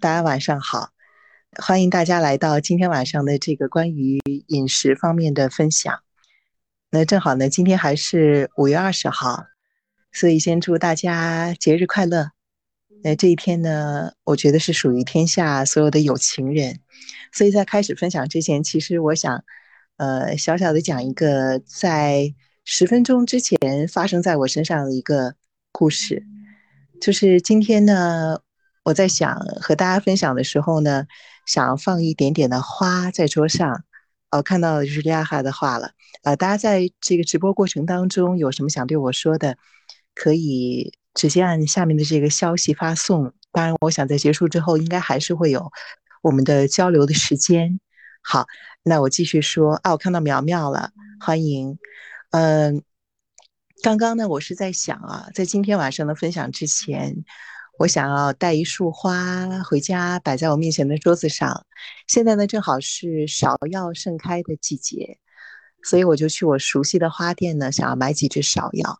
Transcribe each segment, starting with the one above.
大家晚上好，欢迎大家来到今天晚上的这个关于饮食方面的分享。那正好呢，今天还是五月二十号，所以先祝大家节日快乐。那这一天呢，我觉得是属于天下所有的有情人。所以在开始分享之前，其实我想，呃，小小的讲一个在十分钟之前发生在我身上的一个故事，就是今天呢。我在想和大家分享的时候呢，想放一点点的花在桌上。哦，看到的就是利亚哈的话了。呃，大家在这个直播过程当中有什么想对我说的，可以直接按下面的这个消息发送。当然，我想在结束之后应该还是会有我们的交流的时间。好，那我继续说。啊，我看到苗苗了，欢迎。嗯，刚刚呢，我是在想啊，在今天晚上的分享之前。我想要带一束花回家，摆在我面前的桌子上。现在呢，正好是芍药盛开的季节，所以我就去我熟悉的花店呢，想要买几支芍药。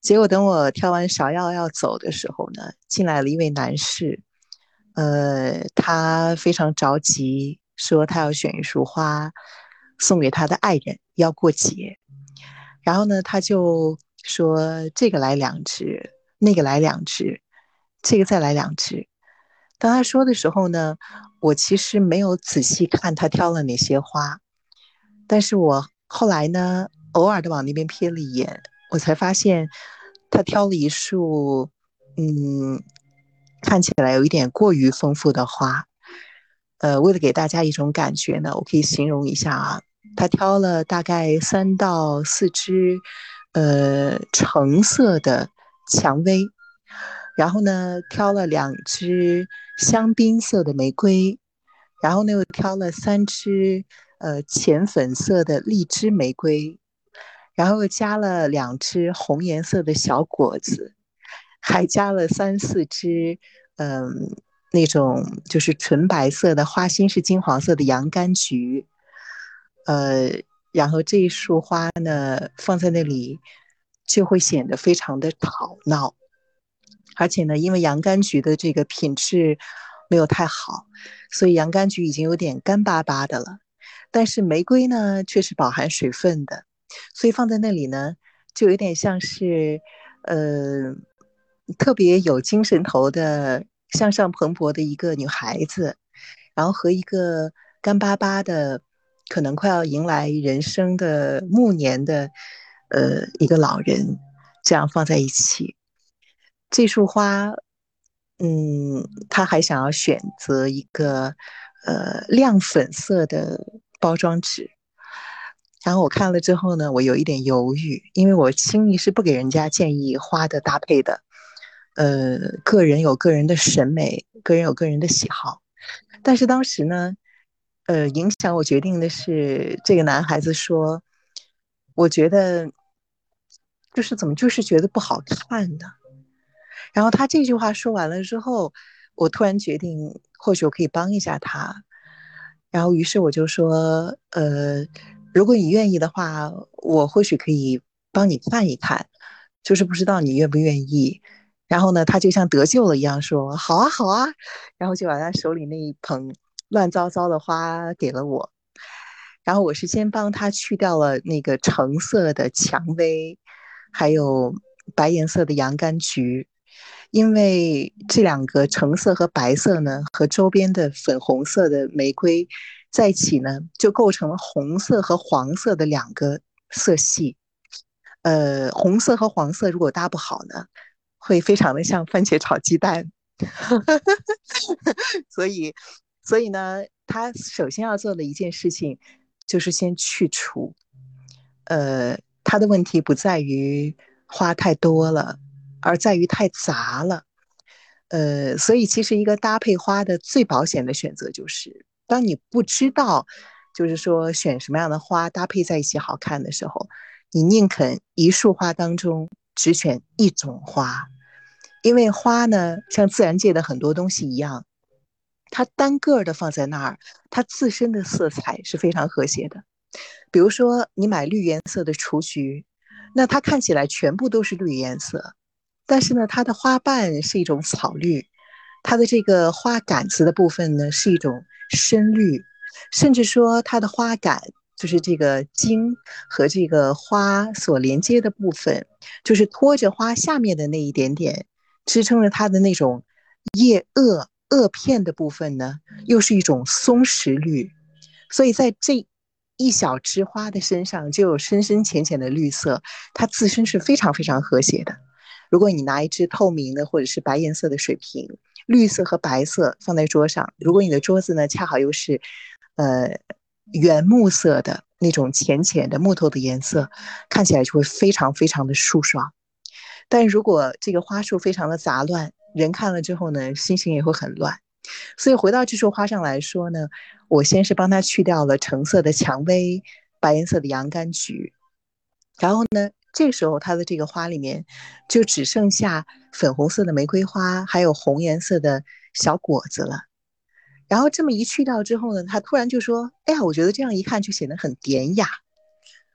结果等我挑完芍药要走的时候呢，进来了一位男士，呃，他非常着急，说他要选一束花送给他的爱人，要过节。然后呢，他就说这个来两支，那个来两支。这个再来两支。当他说的时候呢，我其实没有仔细看他挑了哪些花，但是我后来呢，偶尔的往那边瞥了一眼，我才发现他挑了一束，嗯，看起来有一点过于丰富的花。呃，为了给大家一种感觉呢，我可以形容一下啊，他挑了大概三到四支，呃，橙色的蔷薇。然后呢，挑了两支香槟色的玫瑰，然后呢又挑了三支呃浅粉色的荔枝玫瑰，然后又加了两支红颜色的小果子，还加了三四支嗯那种就是纯白色的花心是金黄色的洋甘菊，呃，然后这一束花呢放在那里就会显得非常的吵闹。而且呢，因为洋甘菊的这个品质没有太好，所以洋甘菊已经有点干巴巴的了。但是玫瑰呢，却是饱含水分的，所以放在那里呢，就有点像是，呃，特别有精神头的、向上蓬勃的一个女孩子，然后和一个干巴巴的、可能快要迎来人生的暮年的，呃，一个老人，这样放在一起。这束花，嗯，他还想要选择一个呃亮粉色的包装纸。然后我看了之后呢，我有一点犹豫，因为我轻易是不给人家建议花的搭配的。呃，个人有个人的审美，个人有个人的喜好。但是当时呢，呃，影响我决定的是这个男孩子说，我觉得就是怎么就是觉得不好看的。然后他这句话说完了之后，我突然决定，或许我可以帮一下他。然后，于是我就说：“呃，如果你愿意的话，我或许可以帮你看一看，就是不知道你愿不愿意。”然后呢，他就像得救了一样说：“好啊，好啊。”然后就把他手里那一捧乱糟糟的花给了我。然后我是先帮他去掉了那个橙色的蔷薇，还有白颜色的洋甘菊。因为这两个橙色和白色呢，和周边的粉红色的玫瑰在一起呢，就构成了红色和黄色的两个色系。呃，红色和黄色如果搭不好呢，会非常的像番茄炒鸡蛋。所以，所以呢，他首先要做的一件事情就是先去除。呃，他的问题不在于花太多了。而在于太杂了，呃，所以其实一个搭配花的最保险的选择就是，当你不知道，就是说选什么样的花搭配在一起好看的时候，你宁肯一束花当中只选一种花，因为花呢，像自然界的很多东西一样，它单个的放在那儿，它自身的色彩是非常和谐的。比如说你买绿颜色的雏菊，那它看起来全部都是绿颜色。但是呢，它的花瓣是一种草绿，它的这个花杆子的部分呢是一种深绿，甚至说它的花杆就是这个茎和这个花所连接的部分，就是托着花下面的那一点点，支撑着它的那种叶萼萼片的部分呢，又是一种松石绿，所以在这一小枝花的身上就有深深浅浅的绿色，它自身是非常非常和谐的。如果你拿一支透明的或者是白颜色的水瓶，绿色和白色放在桌上，如果你的桌子呢恰好又是，呃，原木色的那种浅浅的木头的颜色，看起来就会非常非常的舒爽。但如果这个花束非常的杂乱，人看了之后呢，心情也会很乱。所以回到这束花上来说呢，我先是帮它去掉了橙色的蔷薇、白颜色的洋甘菊，然后呢。这时候，它的这个花里面就只剩下粉红色的玫瑰花，还有红颜色的小果子了。然后这么一去掉之后呢，他突然就说：“哎呀，我觉得这样一看就显得很典雅。”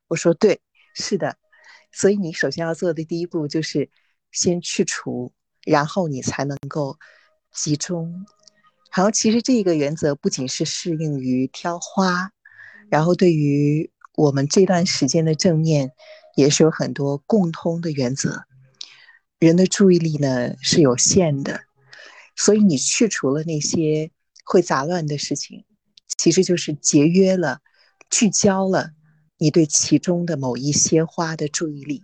我说：“对，是的。所以你首先要做的第一步就是先去除，然后你才能够集中。然后其实这个原则不仅是适用于挑花，然后对于我们这段时间的正念。”也是有很多共通的原则。人的注意力呢是有限的，所以你去除了那些会杂乱的事情，其实就是节约了、聚焦了你对其中的某一些花的注意力。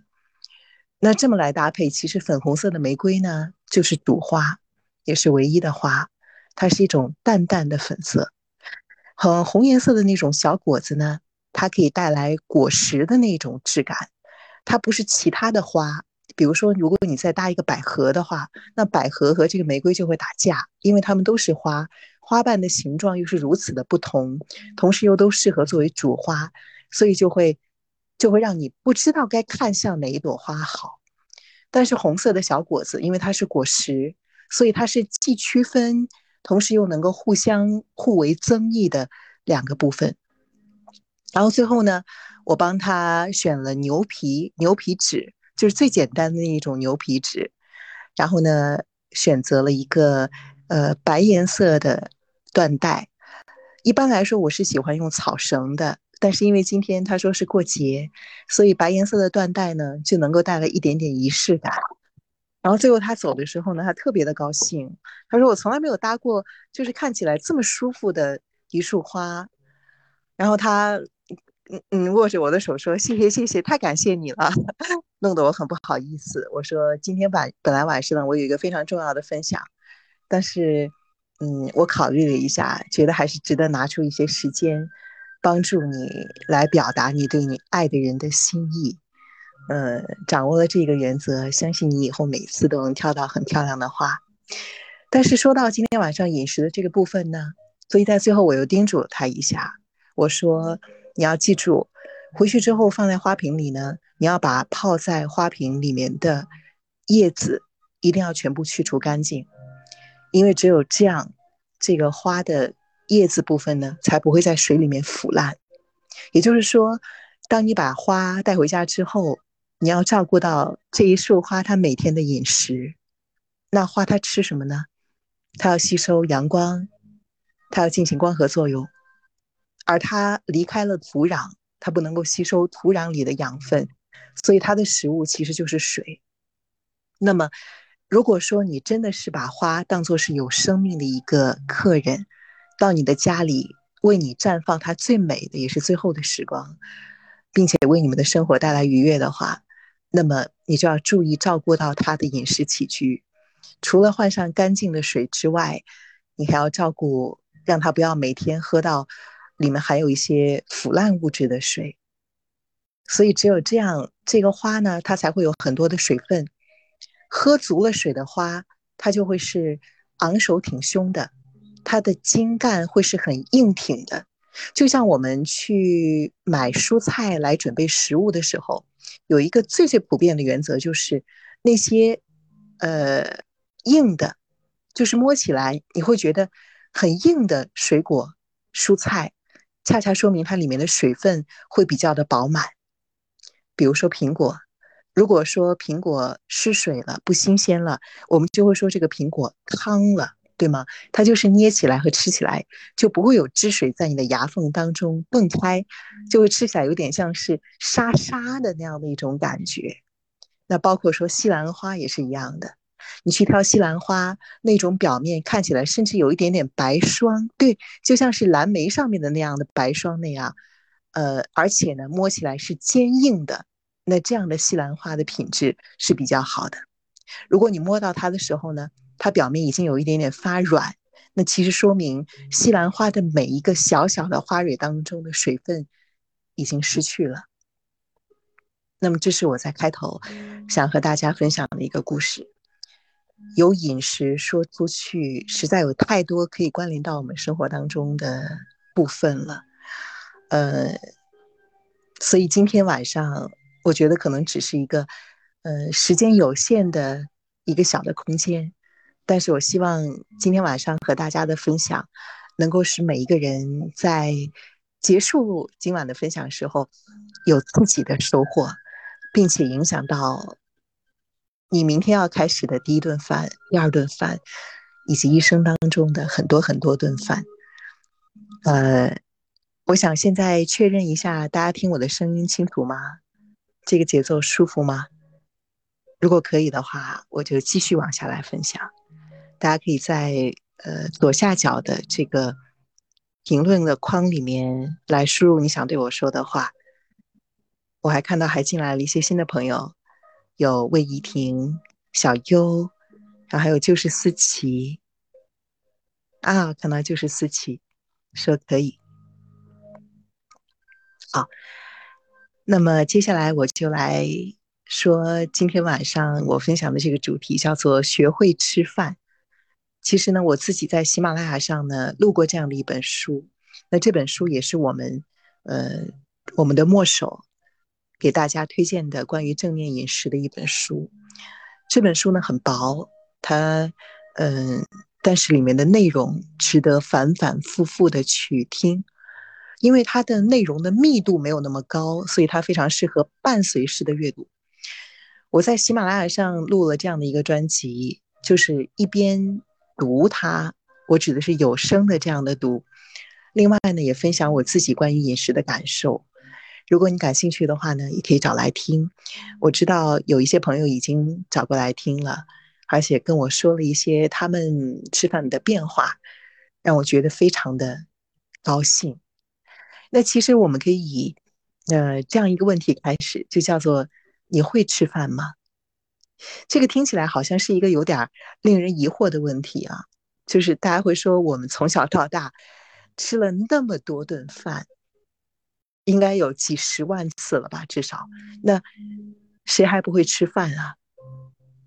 那这么来搭配，其实粉红色的玫瑰呢，就是主花，也是唯一的花，它是一种淡淡的粉色。和红颜色的那种小果子呢，它可以带来果实的那种质感。它不是其他的花，比如说，如果你再搭一个百合的话，那百合和这个玫瑰就会打架，因为它们都是花，花瓣的形状又是如此的不同，同时又都适合作为主花，所以就会就会让你不知道该看向哪一朵花好。但是红色的小果子，因为它是果实，所以它是既区分，同时又能够互相互为增益的两个部分。然后最后呢？我帮他选了牛皮牛皮纸，就是最简单的那一种牛皮纸。然后呢，选择了一个呃白颜色的缎带。一般来说，我是喜欢用草绳的，但是因为今天他说是过节，所以白颜色的缎带呢就能够带来一点点仪式感。然后最后他走的时候呢，他特别的高兴。他说：“我从来没有搭过，就是看起来这么舒服的一束花。”然后他。嗯嗯，握着我的手说：“谢谢谢谢，太感谢你了，弄得我很不好意思。”我说：“今天晚本来晚上，我有一个非常重要的分享，但是，嗯，我考虑了一下，觉得还是值得拿出一些时间，帮助你来表达你对你爱的人的心意。呃，掌握了这个原则，相信你以后每次都能挑到很漂亮的花。但是说到今天晚上饮食的这个部分呢，所以在最后我又叮嘱了他一下，我说。”你要记住，回去之后放在花瓶里呢，你要把泡在花瓶里面的叶子一定要全部去除干净，因为只有这样，这个花的叶子部分呢才不会在水里面腐烂。也就是说，当你把花带回家之后，你要照顾到这一束花它每天的饮食。那花它吃什么呢？它要吸收阳光，它要进行光合作用。而它离开了土壤，它不能够吸收土壤里的养分，所以它的食物其实就是水。那么，如果说你真的是把花当作是有生命的一个客人，到你的家里为你绽放它最美的也是最后的时光，并且为你们的生活带来愉悦的话，那么你就要注意照顾到它的饮食起居。除了换上干净的水之外，你还要照顾，让它不要每天喝到。里面含有一些腐烂物质的水，所以只有这样，这个花呢，它才会有很多的水分。喝足了水的花，它就会是昂首挺胸的，它的茎干会是很硬挺的。就像我们去买蔬菜来准备食物的时候，有一个最最普遍的原则，就是那些呃硬的，就是摸起来你会觉得很硬的水果蔬菜。恰恰说明它里面的水分会比较的饱满。比如说苹果，如果说苹果失水了、不新鲜了，我们就会说这个苹果汤了。对吗？它就是捏起来和吃起来就不会有汁水在你的牙缝当中蹦开，就会吃起来有点像是沙沙的那样的一种感觉。那包括说西兰花也是一样的，你去挑西兰花，那种表面看起来甚至有一点点白霜，对，就像是蓝莓上面的那样的白霜那样，呃，而且呢，摸起来是坚硬的。那这样的西兰花的品质是比较好的。如果你摸到它的时候呢，它表面已经有一点点发软，那其实说明西兰花的每一个小小的花蕊当中的水分已经失去了。那么，这是我在开头想和大家分享的一个故事。由饮食说出去，实在有太多可以关联到我们生活当中的部分了。呃，所以今天晚上。我觉得可能只是一个，呃，时间有限的一个小的空间，但是我希望今天晚上和大家的分享，能够使每一个人在结束今晚的分享时候，有自己的收获，并且影响到你明天要开始的第一顿饭、第二顿饭，以及一生当中的很多很多顿饭。呃，我想现在确认一下，大家听我的声音清楚吗？这个节奏舒服吗？如果可以的话，我就继续往下来分享。大家可以在呃左下角的这个评论的框里面来输入你想对我说的话。我还看到还进来了一些新的朋友，有魏怡婷、小优，然后还有就是思琪啊，可能就是思琪说可以。好。那么接下来我就来说今天晚上我分享的这个主题叫做“学会吃饭”。其实呢，我自己在喜马拉雅上呢录过这样的一本书，那这本书也是我们呃我们的墨手给大家推荐的关于正念饮食的一本书。这本书呢很薄，它嗯，但是里面的内容值得反反复复的去听。因为它的内容的密度没有那么高，所以它非常适合伴随式的阅读。我在喜马拉雅上录了这样的一个专辑，就是一边读它，我指的是有声的这样的读。另外呢，也分享我自己关于饮食的感受。如果你感兴趣的话呢，也可以找来听。我知道有一些朋友已经找过来听了，而且跟我说了一些他们吃饭的变化，让我觉得非常的高兴。那其实我们可以以，呃，这样一个问题开始，就叫做你会吃饭吗？这个听起来好像是一个有点令人疑惑的问题啊。就是大家会说，我们从小到大吃了那么多顿饭，应该有几十万次了吧，至少。那谁还不会吃饭啊？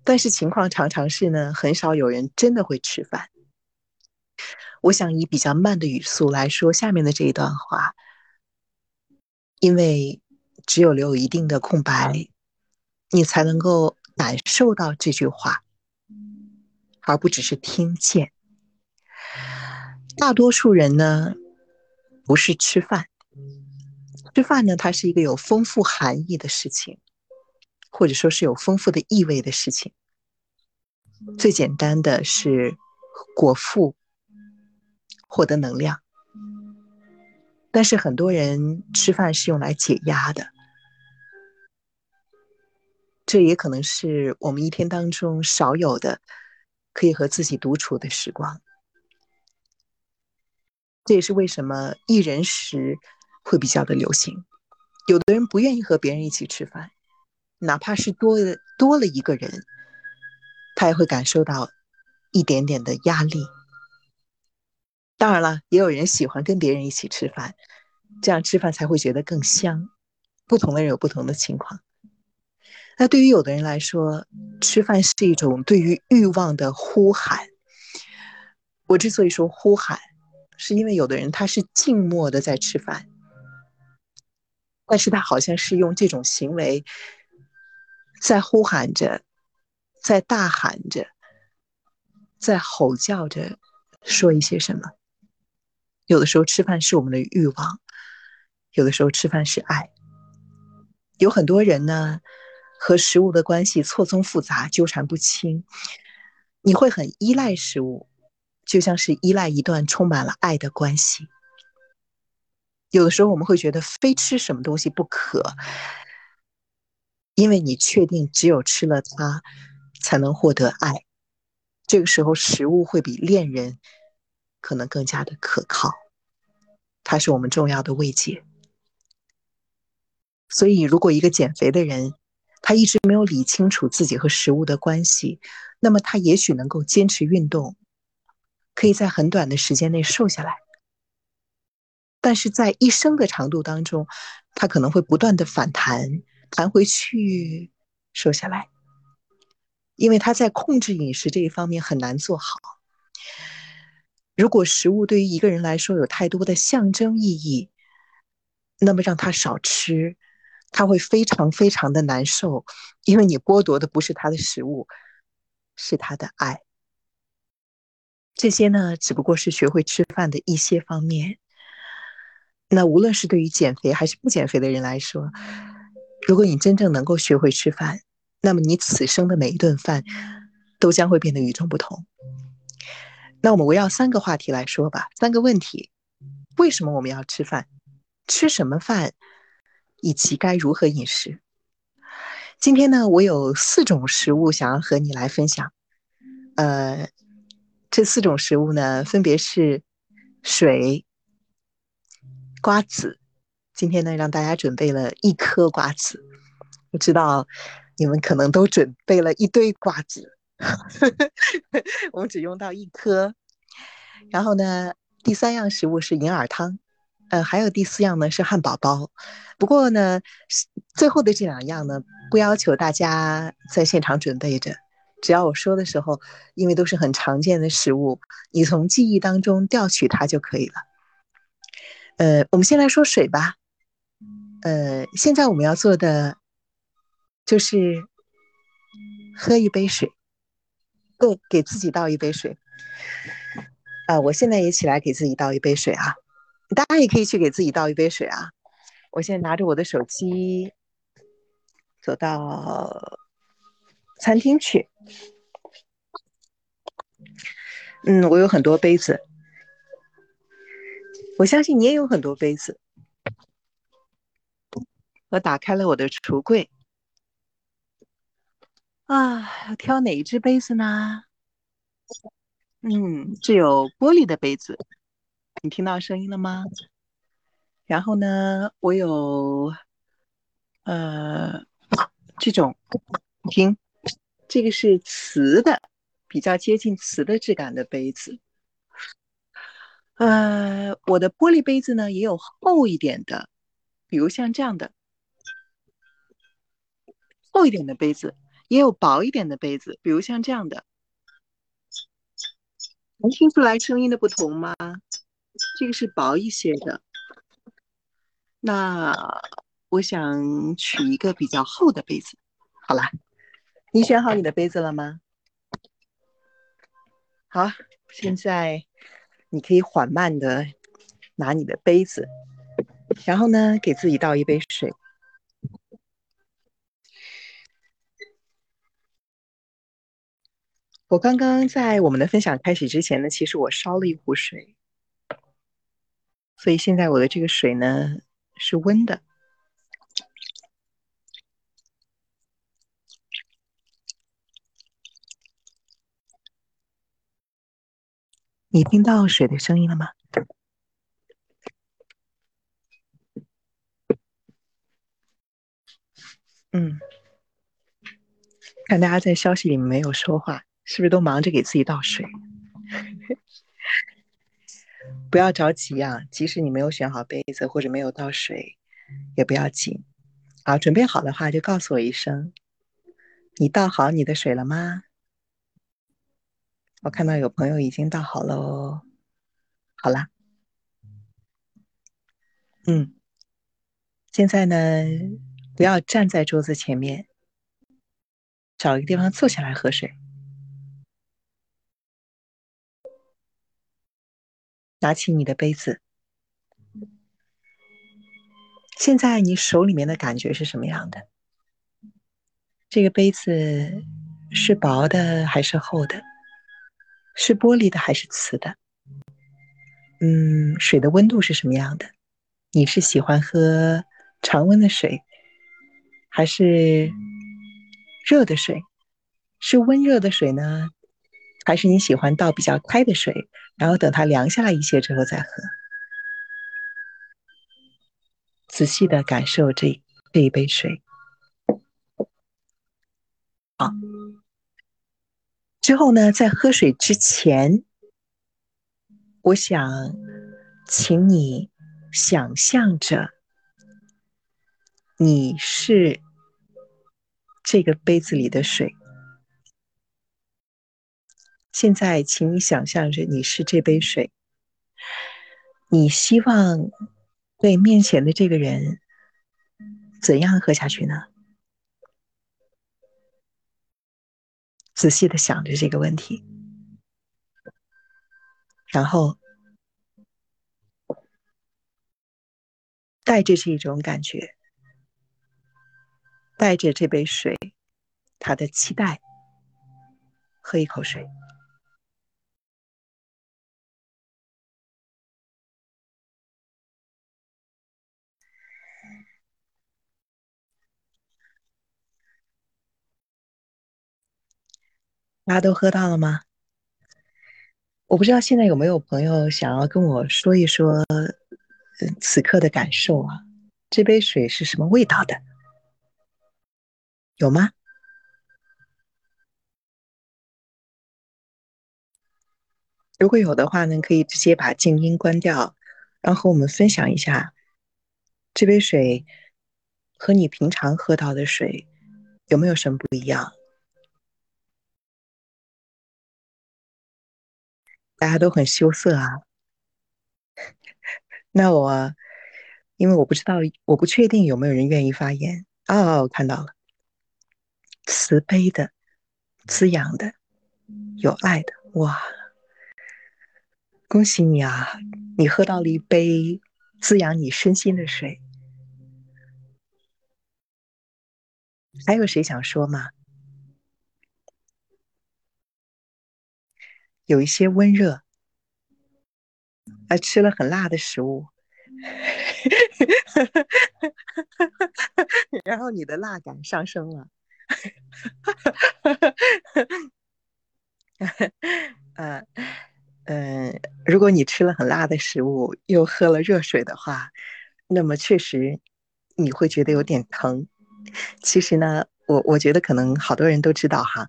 但是情况常常是呢，很少有人真的会吃饭。我想以比较慢的语速来说下面的这一段话。因为只有留有一定的空白，你才能够感受到这句话，而不只是听见。大多数人呢，不是吃饭，吃饭呢，它是一个有丰富含义的事情，或者说是有丰富的意味的事情。最简单的是果腹，获得能量。但是很多人吃饭是用来解压的，这也可能是我们一天当中少有的可以和自己独处的时光。这也是为什么一人食会比较的流行。有的人不愿意和别人一起吃饭，哪怕是多了多了一个人，他也会感受到一点点的压力。当然了，也有人喜欢跟别人一起吃饭，这样吃饭才会觉得更香。不同的人有不同的情况。那对于有的人来说，吃饭是一种对于欲望的呼喊。我之所以说呼喊，是因为有的人他是静默的在吃饭，但是他好像是用这种行为在呼喊着，在大喊着，在吼叫着，说一些什么。有的时候吃饭是我们的欲望，有的时候吃饭是爱。有很多人呢，和食物的关系错综复杂、纠缠不清。你会很依赖食物，就像是依赖一段充满了爱的关系。有的时候我们会觉得非吃什么东西不可，因为你确定只有吃了它，才能获得爱。这个时候，食物会比恋人可能更加的可靠，它是我们重要的慰藉。所以，如果一个减肥的人，他一直没有理清楚自己和食物的关系，那么他也许能够坚持运动，可以在很短的时间内瘦下来。但是在一生的长度当中，他可能会不断的反弹，弹回去，瘦下来，因为他在控制饮食这一方面很难做好。如果食物对于一个人来说有太多的象征意义，那么让他少吃。他会非常非常的难受，因为你剥夺的不是他的食物，是他的爱。这些呢，只不过是学会吃饭的一些方面。那无论是对于减肥还是不减肥的人来说，如果你真正能够学会吃饭，那么你此生的每一顿饭都将会变得与众不同。那我们围绕三个话题来说吧，三个问题：为什么我们要吃饭？吃什么饭？以及该如何饮食？今天呢，我有四种食物想要和你来分享。呃，这四种食物呢，分别是水、瓜子。今天呢，让大家准备了一颗瓜子。我知道你们可能都准备了一堆瓜子，我们只用到一颗。然后呢，第三样食物是银耳汤。呃，还有第四样呢是汉堡包，不过呢，最后的这两样呢，不要求大家在现场准备着，只要我说的时候，因为都是很常见的食物，你从记忆当中调取它就可以了。呃，我们先来说水吧。呃，现在我们要做的就是喝一杯水，对，给自己倒一杯水。啊，我现在也起来给自己倒一杯水啊。大家也可以去给自己倒一杯水啊！我现在拿着我的手机走到餐厅去。嗯，我有很多杯子，我相信你也有很多杯子。我打开了我的橱柜，啊，要挑哪一只杯子呢？嗯，这有玻璃的杯子。你听到声音了吗？然后呢，我有，呃，这种，听，这个是瓷的，比较接近瓷的质感的杯子。呃，我的玻璃杯子呢，也有厚一点的，比如像这样的，厚一点的杯子，也有薄一点的杯子，比如像这样的。能听出来声音的不同吗？这个是薄一些的，那我想取一个比较厚的杯子。好了，你选好你的杯子了吗？好，现在你可以缓慢的拿你的杯子，然后呢，给自己倒一杯水。我刚刚在我们的分享开始之前呢，其实我烧了一壶水。所以现在我的这个水呢是温的，你听到水的声音了吗？嗯，看大家在消息里没有说话，是不是都忙着给自己倒水？不要着急啊！即使你没有选好杯子或者没有倒水，也不要紧。啊，准备好的话就告诉我一声。你倒好你的水了吗？我看到有朋友已经倒好了哦。好啦，嗯，现在呢，不要站在桌子前面，找一个地方坐下来喝水。拿起你的杯子，现在你手里面的感觉是什么样的？这个杯子是薄的还是厚的？是玻璃的还是瓷的？嗯，水的温度是什么样的？你是喜欢喝常温的水，还是热的水？是温热的水呢，还是你喜欢倒比较开的水，然后等它凉下来一些之后再喝？仔细的感受这这一杯水。好，之后呢，在喝水之前，我想请你想象着你是这个杯子里的水。现在，请你想象着你是这杯水，你希望对面前的这个人怎样喝下去呢？仔细的想着这个问题，然后带着这种感觉，带着这杯水，他的期待，喝一口水。大家都喝到了吗？我不知道现在有没有朋友想要跟我说一说，此刻的感受啊？这杯水是什么味道的？有吗？如果有的话呢，可以直接把静音关掉，然后和我们分享一下这杯水和你平常喝到的水有没有什么不一样？大家都很羞涩啊，那我因为我不知道，我不确定有没有人愿意发言哦，我看到了，慈悲的、滋养的、有爱的，哇！恭喜你啊，你喝到了一杯滋养你身心的水。还有谁想说吗？有一些温热，啊，吃了很辣的食物，然后你的辣感上升了，呃，嗯，如果你吃了很辣的食物，又喝了热水的话，那么确实你会觉得有点疼。其实呢，我我觉得可能好多人都知道哈，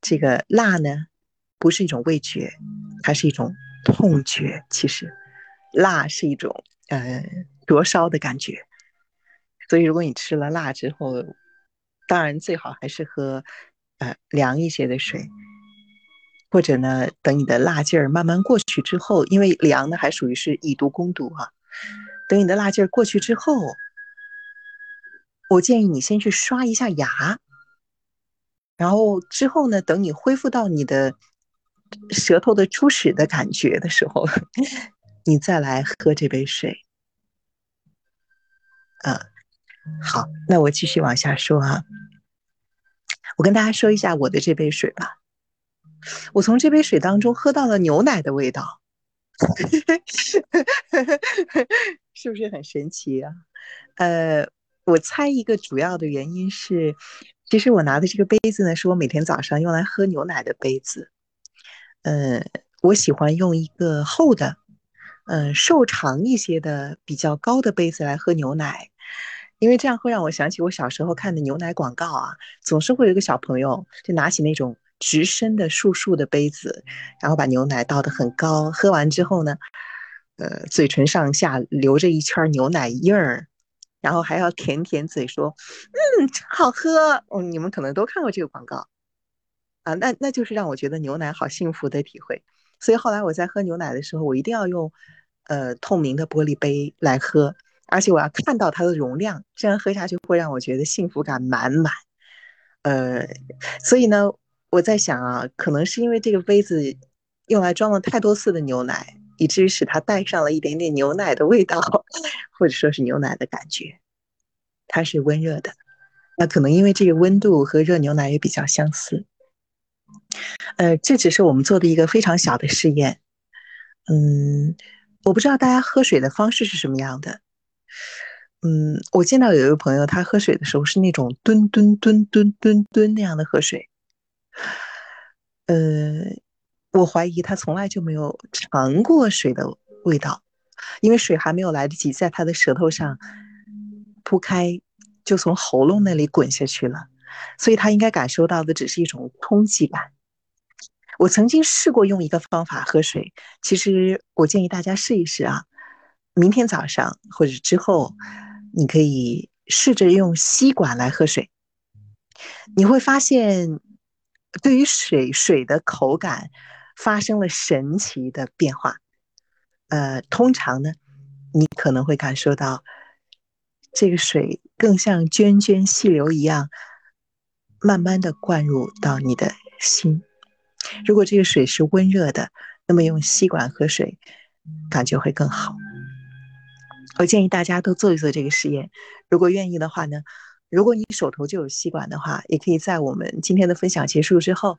这个辣呢。不是一种味觉，它是一种痛觉。其实，辣是一种呃灼烧的感觉。所以，如果你吃了辣之后，当然最好还是喝呃凉一些的水，或者呢，等你的辣劲儿慢慢过去之后，因为凉呢还属于是以毒攻毒哈。等你的辣劲儿过去之后，我建议你先去刷一下牙，然后之后呢，等你恢复到你的。舌头的初始的感觉的时候，你再来喝这杯水。嗯，好，那我继续往下说啊。我跟大家说一下我的这杯水吧。我从这杯水当中喝到了牛奶的味道，是不是很神奇啊？呃，我猜一个主要的原因是，其实我拿的这个杯子呢，是我每天早上用来喝牛奶的杯子。呃，我喜欢用一个厚的，嗯，瘦长一些的、比较高的杯子来喝牛奶，因为这样会让我想起我小时候看的牛奶广告啊，总是会有一个小朋友就拿起那种直身的竖竖的杯子，然后把牛奶倒得很高，喝完之后呢，呃，嘴唇上下留着一圈牛奶印儿，然后还要舔舔嘴说，嗯，真好喝。嗯，你们可能都看过这个广告。啊，那那就是让我觉得牛奶好幸福的体会，所以后来我在喝牛奶的时候，我一定要用，呃，透明的玻璃杯来喝，而且我要看到它的容量，这样喝下去会让我觉得幸福感满满。呃，所以呢，我在想啊，可能是因为这个杯子用来装了太多次的牛奶，以至于使它带上了一点点牛奶的味道，或者说是牛奶的感觉。它是温热的，那可能因为这个温度和热牛奶也比较相似。呃，这只是我们做的一个非常小的试验。嗯，我不知道大家喝水的方式是什么样的。嗯，我见到有一个朋友，他喝水的时候是那种吨吨吨吨吨吨那样的喝水。呃，我怀疑他从来就没有尝过水的味道，因为水还没有来得及在他的舌头上铺开，就从喉咙那里滚下去了，所以他应该感受到的只是一种冲击感。我曾经试过用一个方法喝水，其实我建议大家试一试啊。明天早上或者之后，你可以试着用吸管来喝水，你会发现，对于水水的口感发生了神奇的变化。呃，通常呢，你可能会感受到这个水更像涓涓细流一样，慢慢的灌入到你的心。如果这个水是温热的，那么用吸管喝水，感觉会更好。我建议大家都做一做这个实验。如果愿意的话呢，如果你手头就有吸管的话，也可以在我们今天的分享结束之后，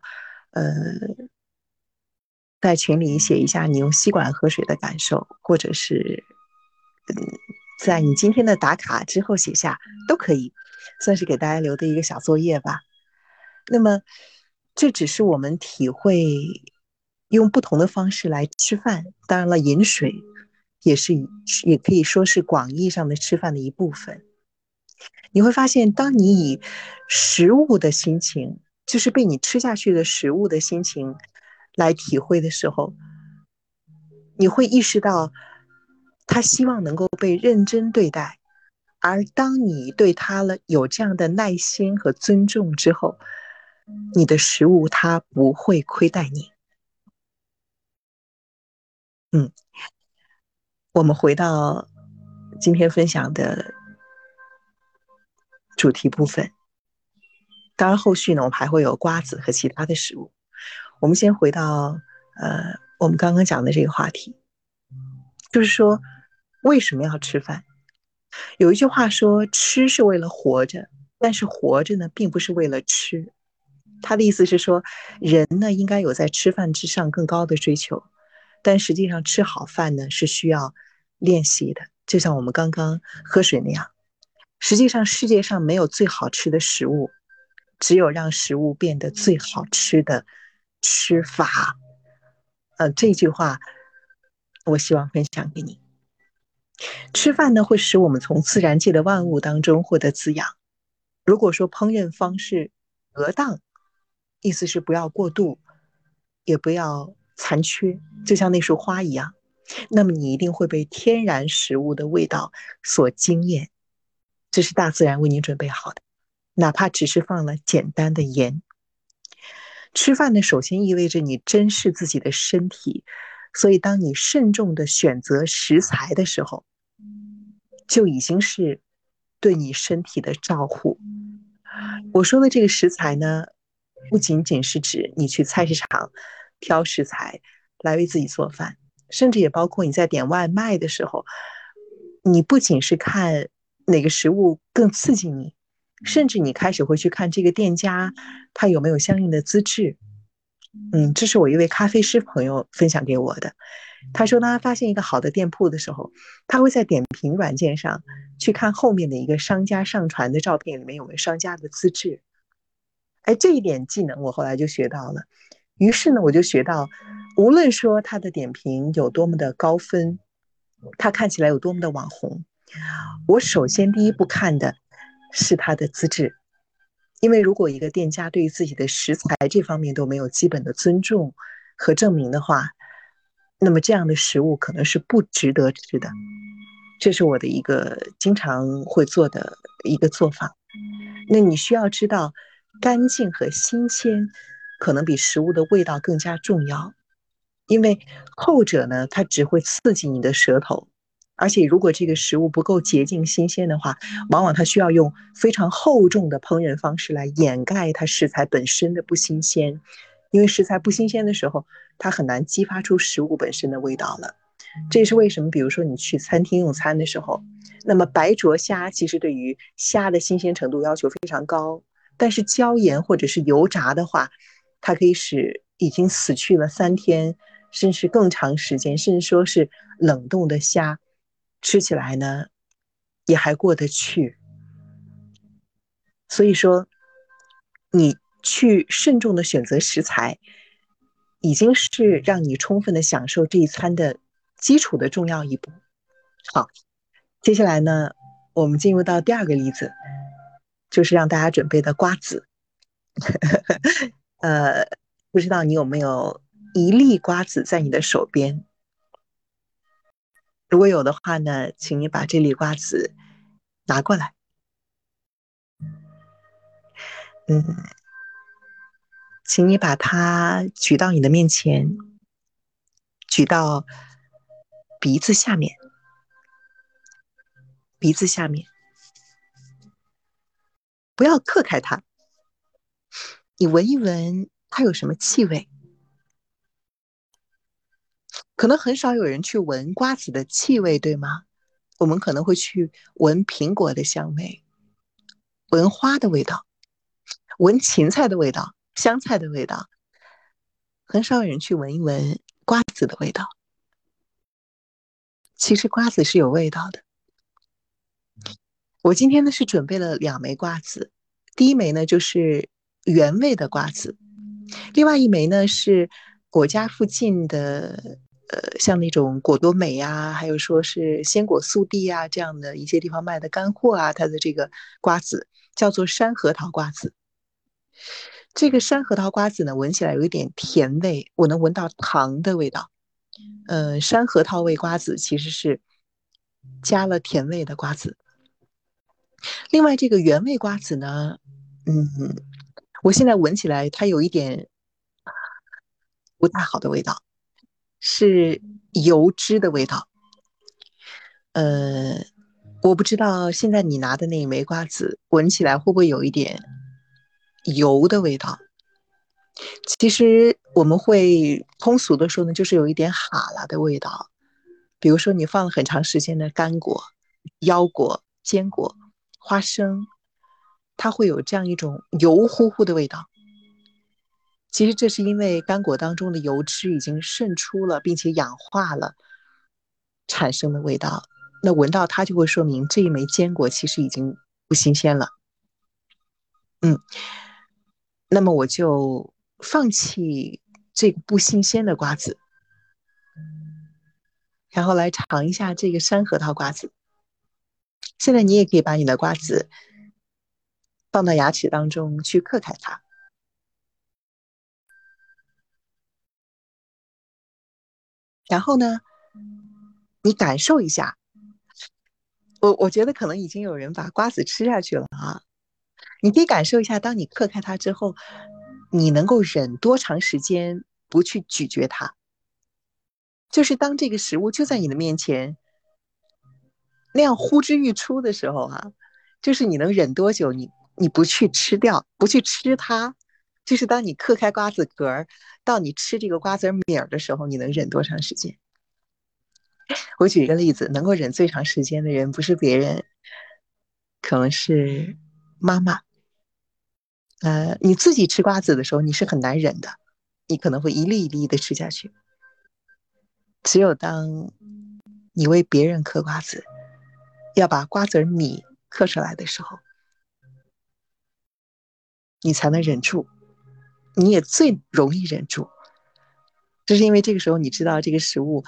呃，在群里写一下你用吸管喝水的感受，或者是嗯，在你今天的打卡之后写下都可以，算是给大家留的一个小作业吧。那么。这只是我们体会用不同的方式来吃饭，当然了，饮水也是，也可以说是广义上的吃饭的一部分。你会发现，当你以食物的心情，就是被你吃下去的食物的心情来体会的时候，你会意识到他希望能够被认真对待，而当你对他了有这样的耐心和尊重之后。你的食物它不会亏待你。嗯，我们回到今天分享的主题部分。当然，后续呢，我们还会有瓜子和其他的食物。我们先回到呃，我们刚刚讲的这个话题，就是说为什么要吃饭？有一句话说，吃是为了活着，但是活着呢，并不是为了吃。他的意思是说，人呢应该有在吃饭之上更高的追求，但实际上吃好饭呢是需要练习的，就像我们刚刚喝水那样。实际上，世界上没有最好吃的食物，只有让食物变得最好吃的吃法。呃，这句话我希望分享给你。吃饭呢会使我们从自然界的万物当中获得滋养。如果说烹饪方式得当，意思是不要过度，也不要残缺，就像那束花一样。那么你一定会被天然食物的味道所惊艳，这是大自然为你准备好的，哪怕只是放了简单的盐。吃饭呢，首先意味着你珍视自己的身体，所以当你慎重的选择食材的时候，就已经是对你身体的照护。我说的这个食材呢。不仅仅是指你去菜市场挑食材来为自己做饭，甚至也包括你在点外卖的时候，你不仅是看哪个食物更刺激你，甚至你开始会去看这个店家他有没有相应的资质。嗯，这是我一位咖啡师朋友分享给我的。他说，当他发现一个好的店铺的时候，他会在点评软件上去看后面的一个商家上传的照片里面有没有商家的资质。哎，这一点技能我后来就学到了。于是呢，我就学到，无论说他的点评有多么的高分，他看起来有多么的网红，我首先第一步看的是他的资质。因为如果一个店家对于自己的食材这方面都没有基本的尊重和证明的话，那么这样的食物可能是不值得吃的。这是我的一个经常会做的一个做法。那你需要知道。干净和新鲜，可能比食物的味道更加重要，因为后者呢，它只会刺激你的舌头，而且如果这个食物不够洁净新鲜的话，往往它需要用非常厚重的烹饪方式来掩盖它食材本身的不新鲜，因为食材不新鲜的时候，它很难激发出食物本身的味道了。这也是为什么，比如说你去餐厅用餐的时候，那么白灼虾其实对于虾的新鲜程度要求非常高。但是椒盐或者是油炸的话，它可以使已经死去了三天，甚至更长时间，甚至说是冷冻的虾，吃起来呢也还过得去。所以说，你去慎重的选择食材，已经是让你充分的享受这一餐的基础的重要一步。好，接下来呢，我们进入到第二个例子，就是让大家准备的瓜子。呃，不知道你有没有一粒瓜子在你的手边？如果有的话呢，请你把这粒瓜子拿过来。嗯，请你把它举到你的面前，举到鼻子下面，鼻子下面，不要刻开它。你闻一闻，它有什么气味？可能很少有人去闻瓜子的气味，对吗？我们可能会去闻苹果的香味，闻花的味道。闻芹菜的味道，香菜的味道，很少有人去闻一闻瓜子的味道。其实瓜子是有味道的。我今天呢是准备了两枚瓜子，第一枚呢就是原味的瓜子，另外一枚呢是我家附近的，呃，像那种果多美呀，还有说是鲜果速递呀这样的一些地方卖的干货啊，它的这个瓜子叫做山核桃瓜子。这个山核桃瓜子呢，闻起来有一点甜味，我能闻到糖的味道。呃，山核桃味瓜子其实是加了甜味的瓜子。另外，这个原味瓜子呢，嗯，我现在闻起来它有一点不太好的味道，是油脂的味道。呃，我不知道现在你拿的那一枚瓜子闻起来会不会有一点。油的味道，其实我们会通俗的说呢，就是有一点哈喇的味道。比如说你放了很长时间的干果、腰果、坚果、花生，它会有这样一种油乎乎的味道。其实这是因为干果当中的油脂已经渗出了，并且氧化了，产生的味道。那闻到它就会说明这一枚坚果其实已经不新鲜了。嗯。那么我就放弃这个不新鲜的瓜子，然后来尝一下这个山核桃瓜子。现在你也可以把你的瓜子放到牙齿当中去嗑开它，然后呢，你感受一下。我我觉得可能已经有人把瓜子吃下去了啊。你可以感受一下，当你嗑开它之后，你能够忍多长时间不去咀嚼它？就是当这个食物就在你的面前那样呼之欲出的时候，哈，就是你能忍多久？你你不去吃掉，不去吃它，就是当你嗑开瓜子壳儿，到你吃这个瓜子米儿的时候，你能忍多长时间？我举一个例子，能够忍最长时间的人不是别人，可能是妈妈。呃，你自己吃瓜子的时候，你是很难忍的，你可能会一粒一粒的吃下去。只有当你为别人嗑瓜子，要把瓜子米嗑出来的时候，你才能忍住，你也最容易忍住。这是因为这个时候你知道这个食物，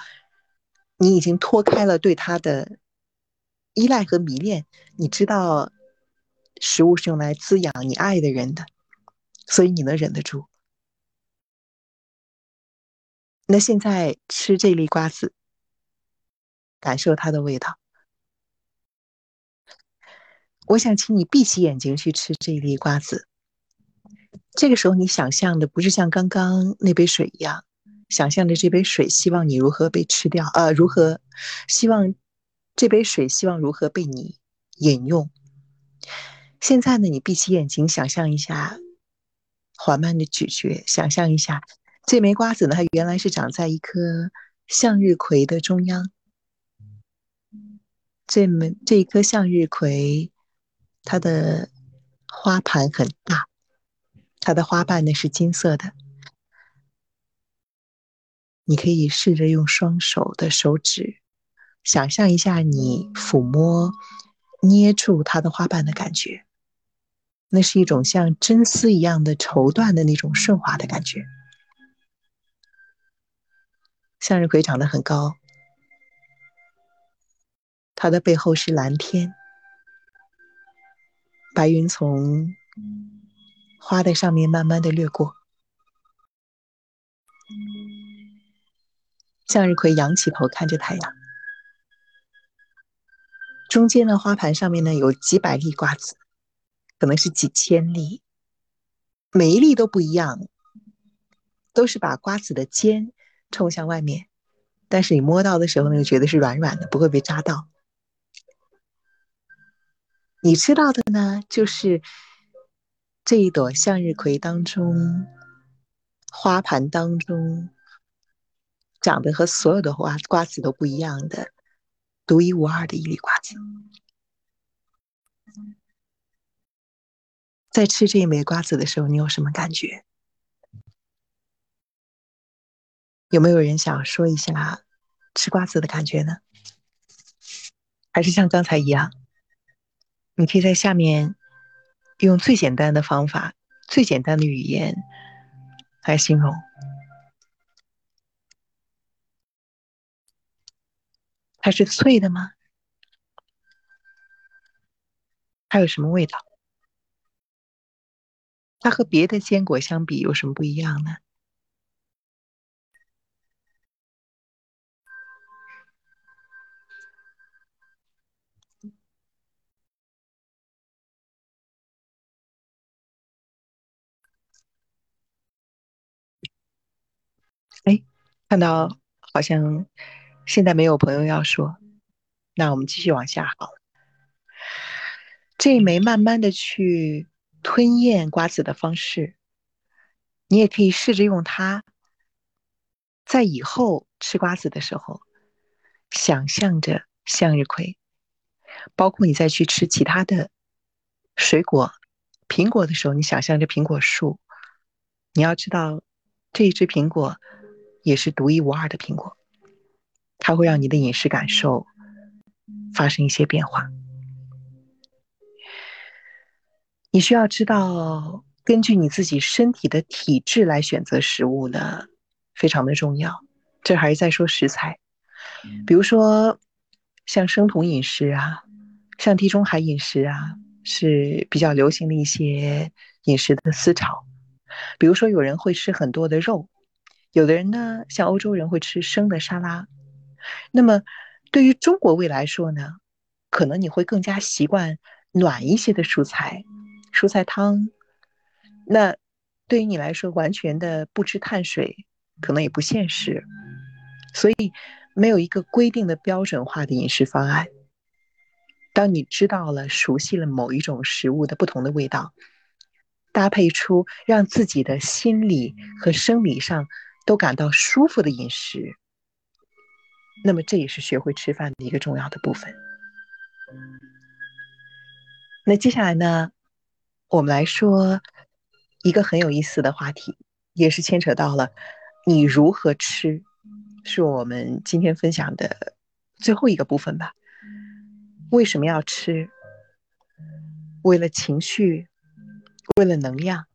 你已经脱开了对它的依赖和迷恋，你知道。食物是用来滋养你爱的人的，所以你能忍得住。那现在吃这粒瓜子，感受它的味道。我想请你闭起眼睛去吃这一粒瓜子。这个时候，你想象的不是像刚刚那杯水一样，想象着这杯水希望你如何被吃掉，呃，如何希望这杯水希望如何被你饮用。现在呢，你闭起眼睛，想象一下，缓慢的咀嚼，想象一下，这枚瓜子呢，它原来是长在一棵向日葵的中央。这枚这一颗向日葵，它的花盘很大，它的花瓣呢是金色的，你可以试着用双手的手指，想象一下你抚摸、捏住它的花瓣的感觉，那是一种像真丝一样的绸缎的那种顺滑的感觉。向日葵长得很高，它的背后是蓝天，白云从花的上面慢慢的掠过。向日葵仰起头看着太阳，中间的花盘上面呢有几百粒瓜子，可能是几千粒，每一粒都不一样，都是把瓜子的尖冲向外面，但是你摸到的时候呢，又觉得是软软的，不会被扎到。你吃到的呢，就是这一朵向日葵当中花盘当中。长得和所有的花瓜子都不一样的，独一无二的一粒瓜子。在吃这一枚瓜子的时候，你有什么感觉？有没有人想说一下吃瓜子的感觉呢？还是像刚才一样，你可以在下面用最简单的方法、最简单的语言来形容。它是脆的吗？它有什么味道？它和别的坚果相比有什么不一样呢？看到好像。现在没有朋友要说，那我们继续往下好了。这一枚慢慢的去吞咽瓜子的方式，你也可以试着用它，在以后吃瓜子的时候，想象着向日葵，包括你再去吃其他的水果，苹果的时候，你想象着苹果树。你要知道，这一只苹果也是独一无二的苹果。它会让你的饮食感受发生一些变化。你需要知道，根据你自己身体的体质来选择食物呢，非常的重要。这还是在说食材，比如说像生酮饮食啊，像地中海饮食啊，是比较流行的一些饮食的思潮。比如说，有人会吃很多的肉，有的人呢，像欧洲人会吃生的沙拉。那么，对于中国胃来说呢，可能你会更加习惯暖一些的蔬菜，蔬菜汤。那对于你来说，完全的不吃碳水，可能也不现实。所以，没有一个规定的标准化的饮食方案。当你知道了、熟悉了某一种食物的不同的味道，搭配出让自己的心理和生理上都感到舒服的饮食。那么这也是学会吃饭的一个重要的部分。那接下来呢，我们来说一个很有意思的话题，也是牵扯到了你如何吃，是我们今天分享的最后一个部分吧。为什么要吃？为了情绪，为了能量。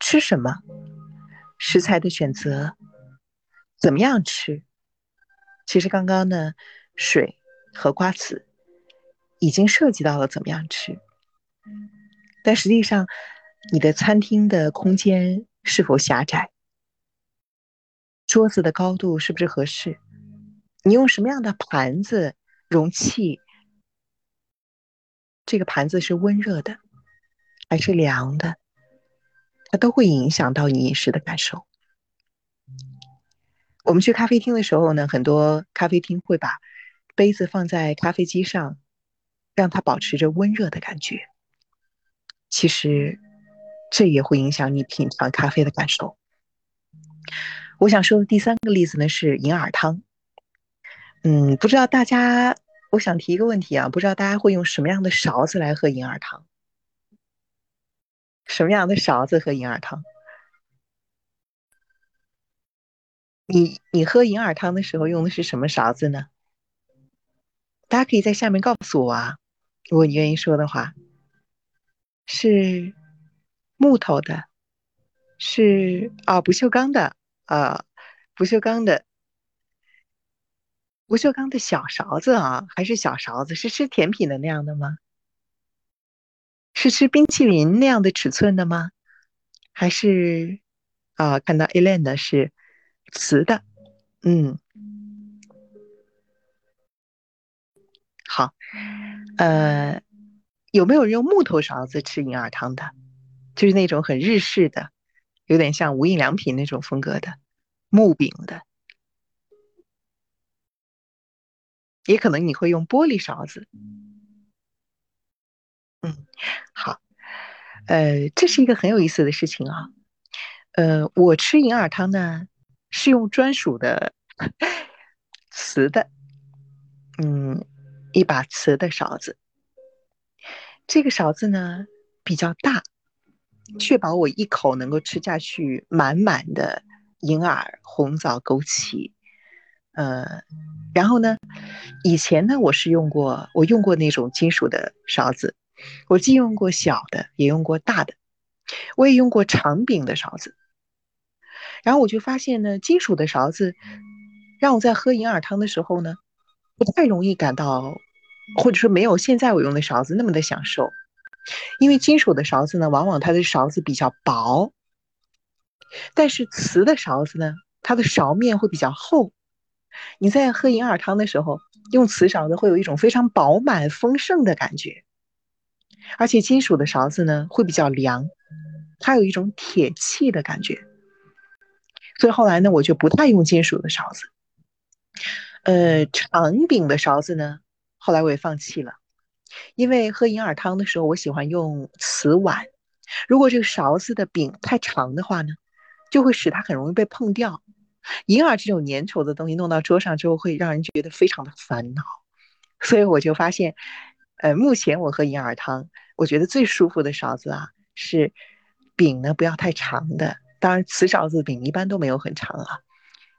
吃什么？食材的选择，怎么样吃？其实刚刚呢，水和瓜子已经涉及到了怎么样吃，但实际上，你的餐厅的空间是否狭窄？桌子的高度是不是合适？你用什么样的盘子、容器？这个盘子是温热的还是凉的？它都会影响到你饮食的感受。我们去咖啡厅的时候呢，很多咖啡厅会把杯子放在咖啡机上，让它保持着温热的感觉。其实这也会影响你品尝咖啡的感受。我想说的第三个例子呢是银耳汤。嗯，不知道大家，我想提一个问题啊，不知道大家会用什么样的勺子来喝银耳汤？什么样的勺子喝银耳汤？你你喝银耳汤的时候用的是什么勺子呢？大家可以在下面告诉我啊，如果你愿意说的话，是木头的，是啊不锈钢的啊不锈钢的不锈钢的小勺子啊，还是小勺子？是吃甜品的那样的吗？是吃冰淇淋那样的尺寸的吗？还是啊看到 Elaine 的是瓷的，嗯。好，呃，有没有人用木头勺子吃银耳汤的？就是那种很日式的，有点像无印良品那种风格的木柄的，也可能你会用玻璃勺子。嗯，好，呃，这是一个很有意思的事情啊。呃，我吃银耳汤呢，是用专属的 瓷的，嗯。一把瓷的勺子，这个勺子呢比较大，确保我一口能够吃下去满满的银耳、红枣、枸杞。呃，然后呢，以前呢我是用过，我用过那种金属的勺子，我既用过小的，也用过大的，我也用过长柄的勺子。然后我就发现呢，金属的勺子让我在喝银耳汤的时候呢。不太容易感到，或者说没有现在我用的勺子那么的享受，因为金属的勺子呢，往往它的勺子比较薄，但是瓷的勺子呢，它的勺面会比较厚。你在喝银耳汤的时候，用瓷勺子会有一种非常饱满丰盛的感觉，而且金属的勺子呢会比较凉，它有一种铁器的感觉。所以后来呢，我就不太用金属的勺子。呃，长柄的勺子呢，后来我也放弃了，因为喝银耳汤的时候，我喜欢用瓷碗。如果这个勺子的柄太长的话呢，就会使它很容易被碰掉。银耳这种粘稠的东西弄到桌上之后，会让人觉得非常的烦恼。所以我就发现，呃，目前我喝银耳汤，我觉得最舒服的勺子啊，是柄呢不要太长的。当然，瓷勺子柄一般都没有很长啊。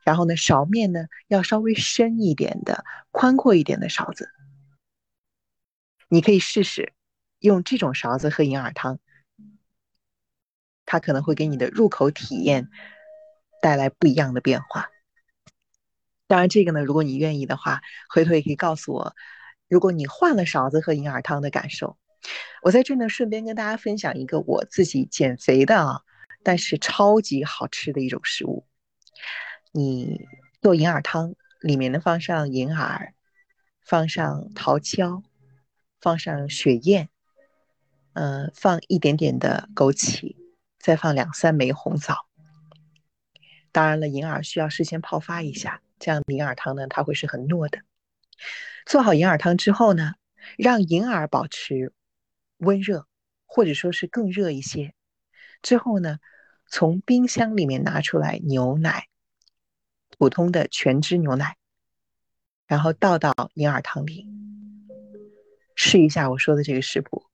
然后呢，勺面呢要稍微深一点的、宽阔一点的勺子，你可以试试用这种勺子喝银耳汤，它可能会给你的入口体验带来不一样的变化。当然，这个呢，如果你愿意的话，回头也可以告诉我，如果你换了勺子喝银耳汤的感受。我在这呢，顺便跟大家分享一个我自己减肥的啊，但是超级好吃的一种食物。你做银耳汤，里面呢放上银耳，放上桃胶，放上雪燕，嗯，放一点点的枸杞，再放两三枚红枣。当然了，银耳需要事先泡发一下，这样银耳汤呢它会是很糯的。做好银耳汤之后呢，让银耳保持温热，或者说是更热一些。之后呢，从冰箱里面拿出来牛奶。普通的全脂牛奶，然后倒到银耳汤里，试一下我说的这个食谱。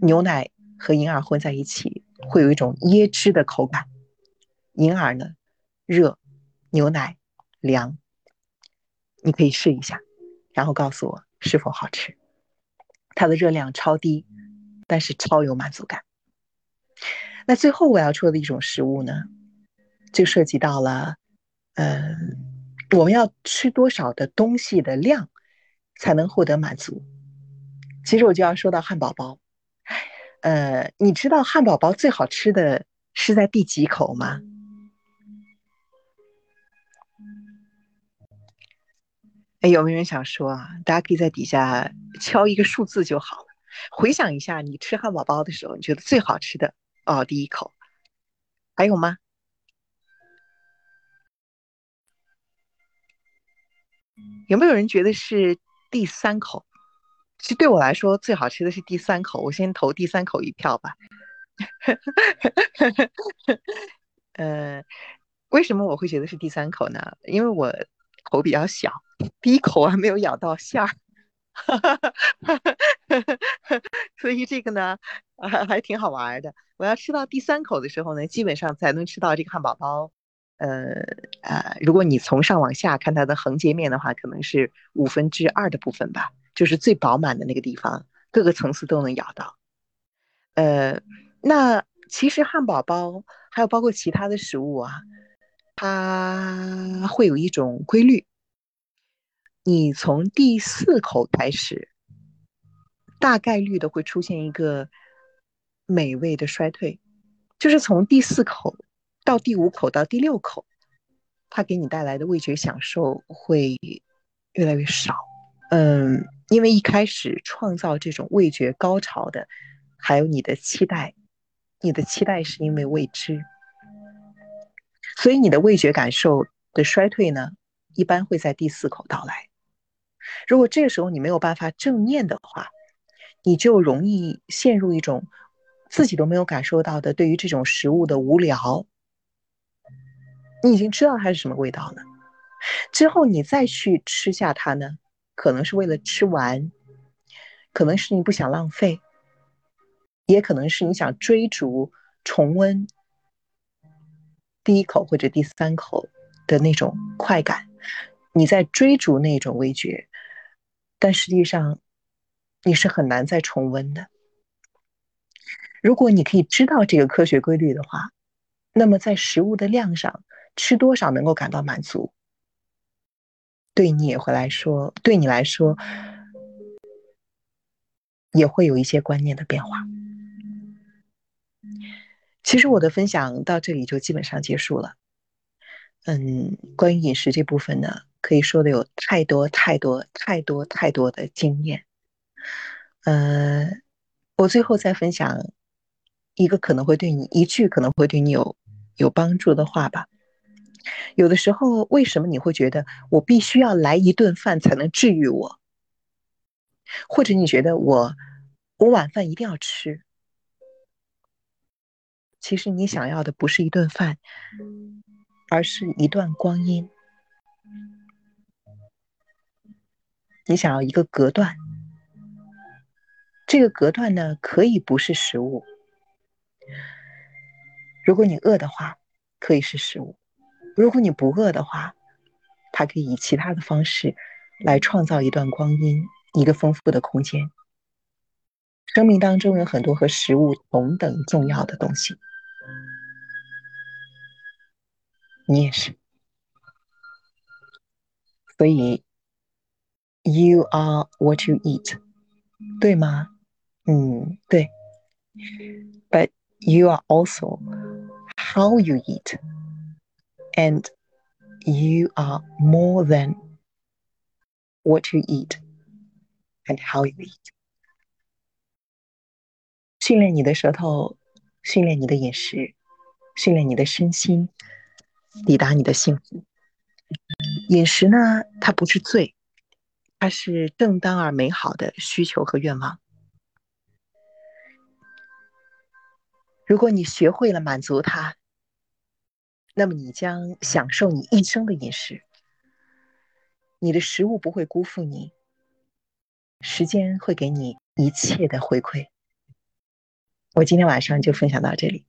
牛奶和银耳混在一起，会有一种椰汁的口感。银耳呢，热，牛奶凉。你可以试一下，然后告诉我是否好吃。它的热量超低，但是超有满足感。那最后我要说的一种食物呢？就涉及到了，嗯，我们要吃多少的东西的量才能获得满足？其实我就要说到汉堡包，呃，你知道汉堡包最好吃的是在第几口吗？哎，有没有人想说啊？大家可以在底下敲一个数字就好了。回想一下，你吃汉堡包的时候，你觉得最好吃的哦，第一口还有吗？有没有人觉得是第三口？其实对我来说，最好吃的是第三口。我先投第三口一票吧。呃，为什么我会觉得是第三口呢？因为我口比较小，第一口还没有咬到馅儿，所以这个呢，还挺好玩的。我要吃到第三口的时候呢，基本上才能吃到这个汉堡包。呃呃，如果你从上往下看它的横截面的话，可能是五分之二的部分吧，就是最饱满的那个地方，各个层次都能咬到。呃，那其实汉堡包还有包括其他的食物啊，它会有一种规律，你从第四口开始，大概率的会出现一个美味的衰退，就是从第四口。到第五口到第六口，它给你带来的味觉享受会越来越少。嗯，因为一开始创造这种味觉高潮的，还有你的期待，你的期待是因为未知，所以你的味觉感受的衰退呢，一般会在第四口到来。如果这个时候你没有办法正念的话，你就容易陷入一种自己都没有感受到的对于这种食物的无聊。你已经知道它是什么味道了，之后你再去吃下它呢，可能是为了吃完，可能是你不想浪费，也可能是你想追逐重温第一口或者第三口的那种快感，你在追逐那种味觉，但实际上你是很难再重温的。如果你可以知道这个科学规律的话，那么在食物的量上。吃多少能够感到满足，对你也会来说，对你来说也会有一些观念的变化。其实我的分享到这里就基本上结束了。嗯，关于饮食这部分呢，可以说的有太多太多太多太多的经验。呃，我最后再分享一个可能会对你一句可能会对你有有帮助的话吧。有的时候，为什么你会觉得我必须要来一顿饭才能治愈我？或者你觉得我我晚饭一定要吃？其实你想要的不是一顿饭，而是一段光阴。你想要一个隔断，这个隔断呢，可以不是食物。如果你饿的话，可以是食物。如果你不饿的话，它可以以其他的方式来创造一段光阴，一个丰富的空间。生命当中有很多和食物同等重要的东西，你也是。所以 ，You are what you eat，对吗？嗯，对。But you are also how you eat。and you are more than what you eat and how you eat。训练你的舌头，训练你的饮食，训练你的身心，抵达你的幸福。饮食呢，它不是罪， 它是正当而美好的需求和愿望。如果你学会了满足它，那么你将享受你一生的饮食，你的食物不会辜负你，时间会给你一切的回馈。我今天晚上就分享到这里，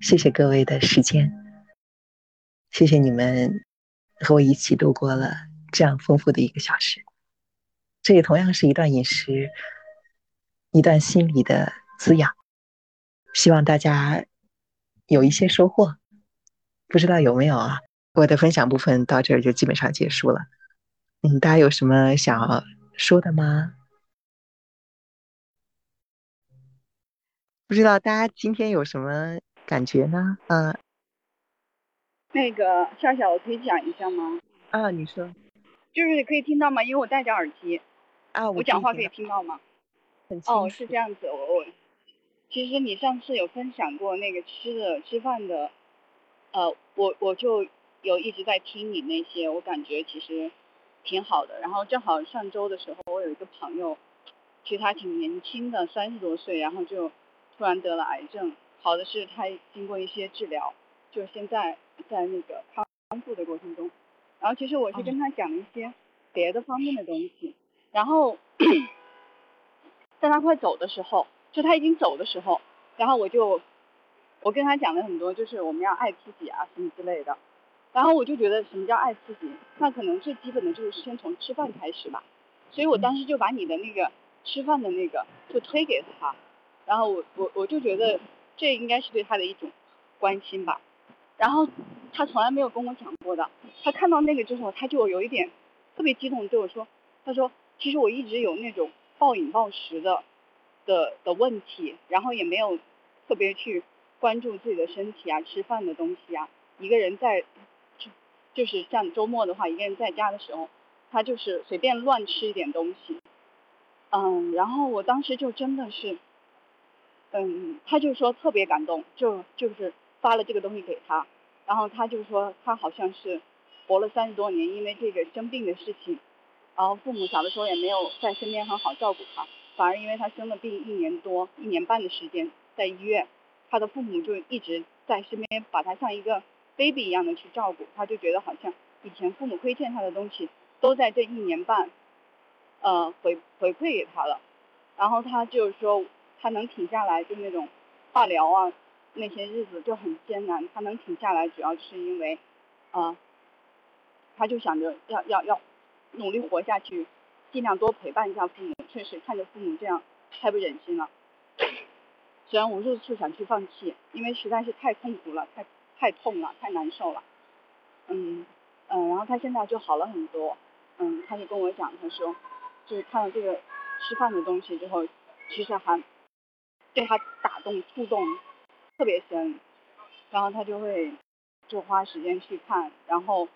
谢谢各位的时间，谢谢你们和我一起度过了这样丰富的一个小时。这也同样是一段饮食，一段心理的滋养，希望大家有一些收获。不知道有没有啊？我的分享部分到这儿就基本上结束了。嗯，大家有什么想要说的吗？不知道大家今天有什么感觉呢？嗯，那个笑笑，我可以讲一下吗？啊，你说，就是可以听到吗？因为我戴着耳机。啊，我讲话可以听到吗？很哦，是这样子。我我，其实你上次有分享过那个吃的吃饭的。呃，我我就有一直在听你那些，我感觉其实挺好的。然后正好上周的时候，我有一个朋友，其实他挺年轻的，三十多岁，然后就突然得了癌症。好的是他经过一些治疗，就现在在那个康复的过程中。然后其实我是跟他讲了一些别的方面的东西。然后 在他快走的时候，就他已经走的时候，然后我就。我跟他讲了很多，就是我们要爱自己啊，什么之类的。然后我就觉得什么叫爱自己？那可能最基本的就是先从吃饭开始吧。所以我当时就把你的那个吃饭的那个就推给他，然后我我我就觉得这应该是对他的一种关心吧。然后他从来没有跟我讲过的，他看到那个之后，他就有一点特别激动，对我说：“他说其实我一直有那种暴饮暴食的的的问题，然后也没有特别去关注自己的身体啊，吃饭的东西啊，一个人在。”就就是像周末的话，一个人在家的时候，他就是随便乱吃一点东西，嗯，然后我当时就真的是，嗯，他就说特别感动，就就是发了这个东西给他，然后他就说他好像是活了三十多年，因为这个生病的事情，然后父母小的时候也没有在身边很好照顾他，反而因为他生了病一年多、一年半的时间在医院，他的父母就一直在身边把他像一个。baby 一样的去照顾，他就觉得好像以前父母亏欠他的东西，都在这一年半，呃回回馈给他了，然后他就是说他能挺下来，就那种化疗啊那些日子就很艰难，他能挺下来，主要是因为，呃，他就想着要要要努力活下去，尽量多陪伴一下父母，确实看着父母这样太不忍心了，虽然无数次想去放弃，因为实在是太痛苦了，太。太痛了，太难受了，嗯嗯，然后他现在就好了很多，嗯，他就跟我讲，他说，就是看了这个吃饭的东西之后，其实还对他打动触动特别深，然后他就会就花时间去看，然后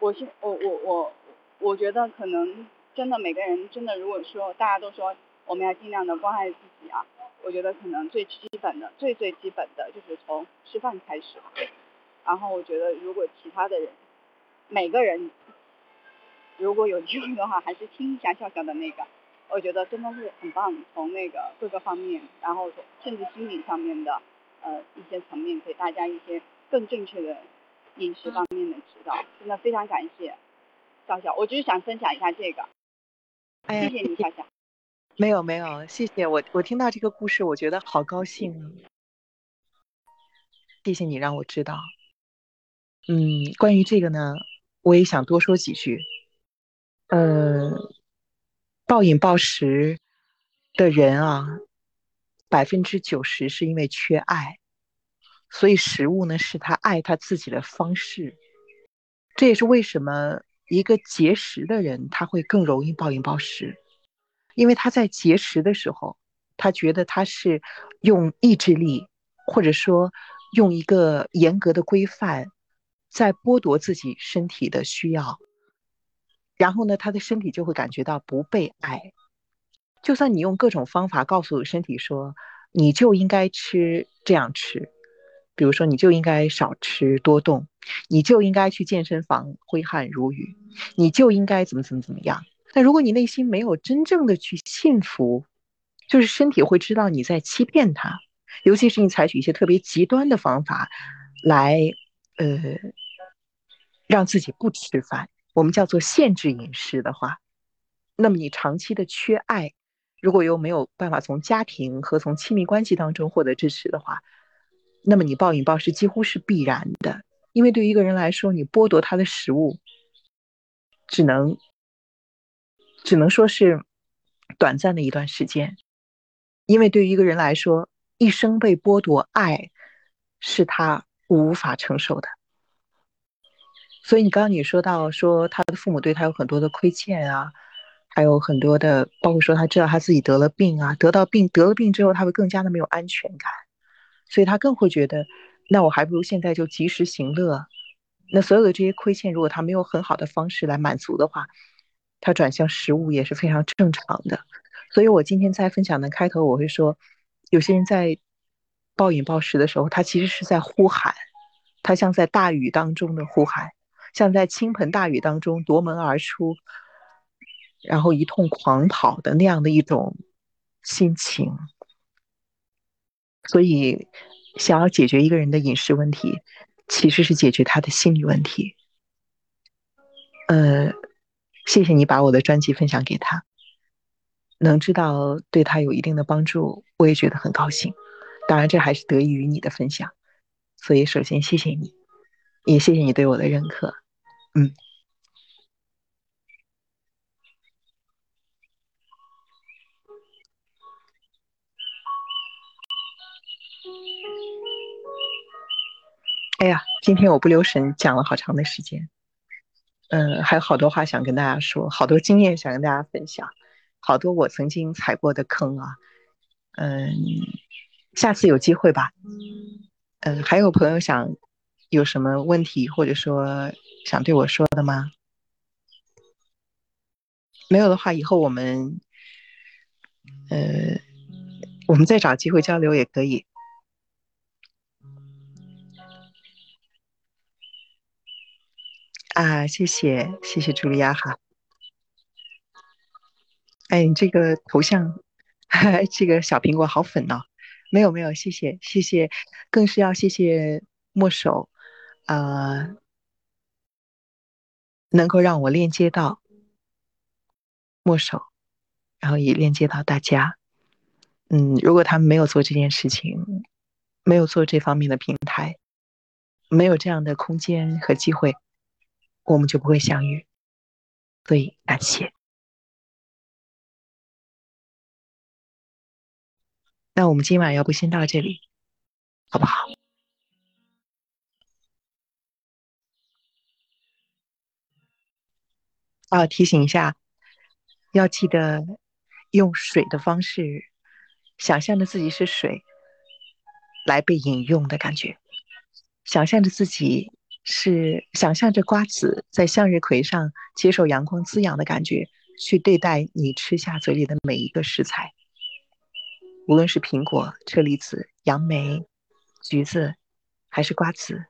我现我我我我觉得可能真的每个人真的如果说大家都说我们要尽量的关爱自己啊。我觉得可能最基本的、最最基本的就是从吃饭开始，然后我觉得如果其他的人，每个人如果有机会的话，还是听一下笑笑的那个，我觉得真的是很棒。从那个各个方面，然后甚至心理上面的呃一些层面，给大家一些更正确的饮食方面的指导，真的非常感谢笑笑。我就是想分享一下这个，哎谢谢你笑笑。没有没有，谢谢我我听到这个故事，我觉得好高兴啊！谢谢你让我知道。嗯，关于这个呢，我也想多说几句。呃，暴饮暴食的人啊，百分之九十是因为缺爱，所以食物呢是他爱他自己的方式。这也是为什么一个节食的人他会更容易暴饮暴食。因为他在节食的时候，他觉得他是用意志力，或者说用一个严格的规范，在剥夺自己身体的需要，然后呢，他的身体就会感觉到不被爱。就算你用各种方法告诉身体说，你就应该吃这样吃，比如说你就应该少吃多动，你就应该去健身房挥汗如雨，你就应该怎么怎么怎么样。但如果你内心没有真正的去信服，就是身体会知道你在欺骗他，尤其是你采取一些特别极端的方法来，呃，让自己不吃饭，我们叫做限制饮食的话，那么你长期的缺爱，如果又没有办法从家庭和从亲密关系当中获得支持的话，那么你暴饮暴食几乎是必然的，因为对于一个人来说，你剥夺他的食物，只能。只能说是短暂的一段时间，因为对于一个人来说，一生被剥夺爱是他无法承受的。所以你刚刚你说到说他的父母对他有很多的亏欠啊，还有很多的，包括说他知道他自己得了病啊，得到病得了病之后，他会更加的没有安全感，所以他更会觉得，那我还不如现在就及时行乐。那所有的这些亏欠，如果他没有很好的方式来满足的话，他转向食物也是非常正常的，所以我今天在分享的开头我会说，有些人在暴饮暴食的时候，他其实是在呼喊，他像在大雨当中的呼喊，像在倾盆大雨当中夺门而出，然后一通狂跑的那样的一种心情。所以，想要解决一个人的饮食问题，其实是解决他的心理问题。呃。谢谢你把我的专辑分享给他，能知道对他有一定的帮助，我也觉得很高兴。当然，这还是得益于你的分享，所以首先谢谢你，也谢谢你对我的认可。嗯。哎呀，今天我不留神讲了好长的时间，嗯，还有好多话想跟大家说，好多经验想跟大家分享，好多我曾经踩过的坑啊，嗯，下次有机会吧，嗯，还有朋友想有什么问题或者说想对我说的吗？没有的话，以后我们，呃，我们再找机会交流也可以。啊，谢谢谢谢茱莉亚哈。哎，你这个头像，这个小苹果好粉哦。没有没有，谢谢谢谢，更是要谢谢墨手，呃，能够让我链接到墨手，然后也链接到大家。嗯，如果他们没有做这件事情，没有做这方面的平台，没有这样的空间和机会。我们就不会相遇，所以感谢。那我们今晚要不先到这里，好不好？啊，提醒一下，要记得用水的方式，想象着自己是水，来被饮用的感觉，想象着自己。是想象着瓜子在向日葵上接受阳光滋养的感觉，去对待你吃下嘴里的每一个食材，无论是苹果、车厘子、杨梅、橘子，还是瓜子，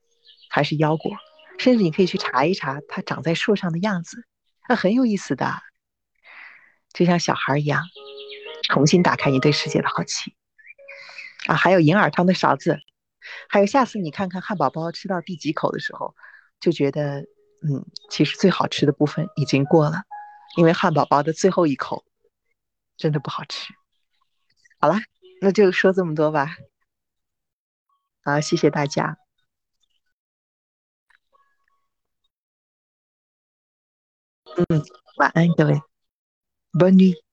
还是腰果，甚至你可以去查一查它长在树上的样子，那很有意思的，就像小孩一样，重新打开你对世界的好奇啊！还有银耳汤的勺子。还有，下次你看看汉堡包吃到第几口的时候，就觉得，嗯，其实最好吃的部分已经过了，因为汉堡包的最后一口真的不好吃。好了，那就说这么多吧。好，谢谢大家。嗯，晚安各位，Bonne nuit。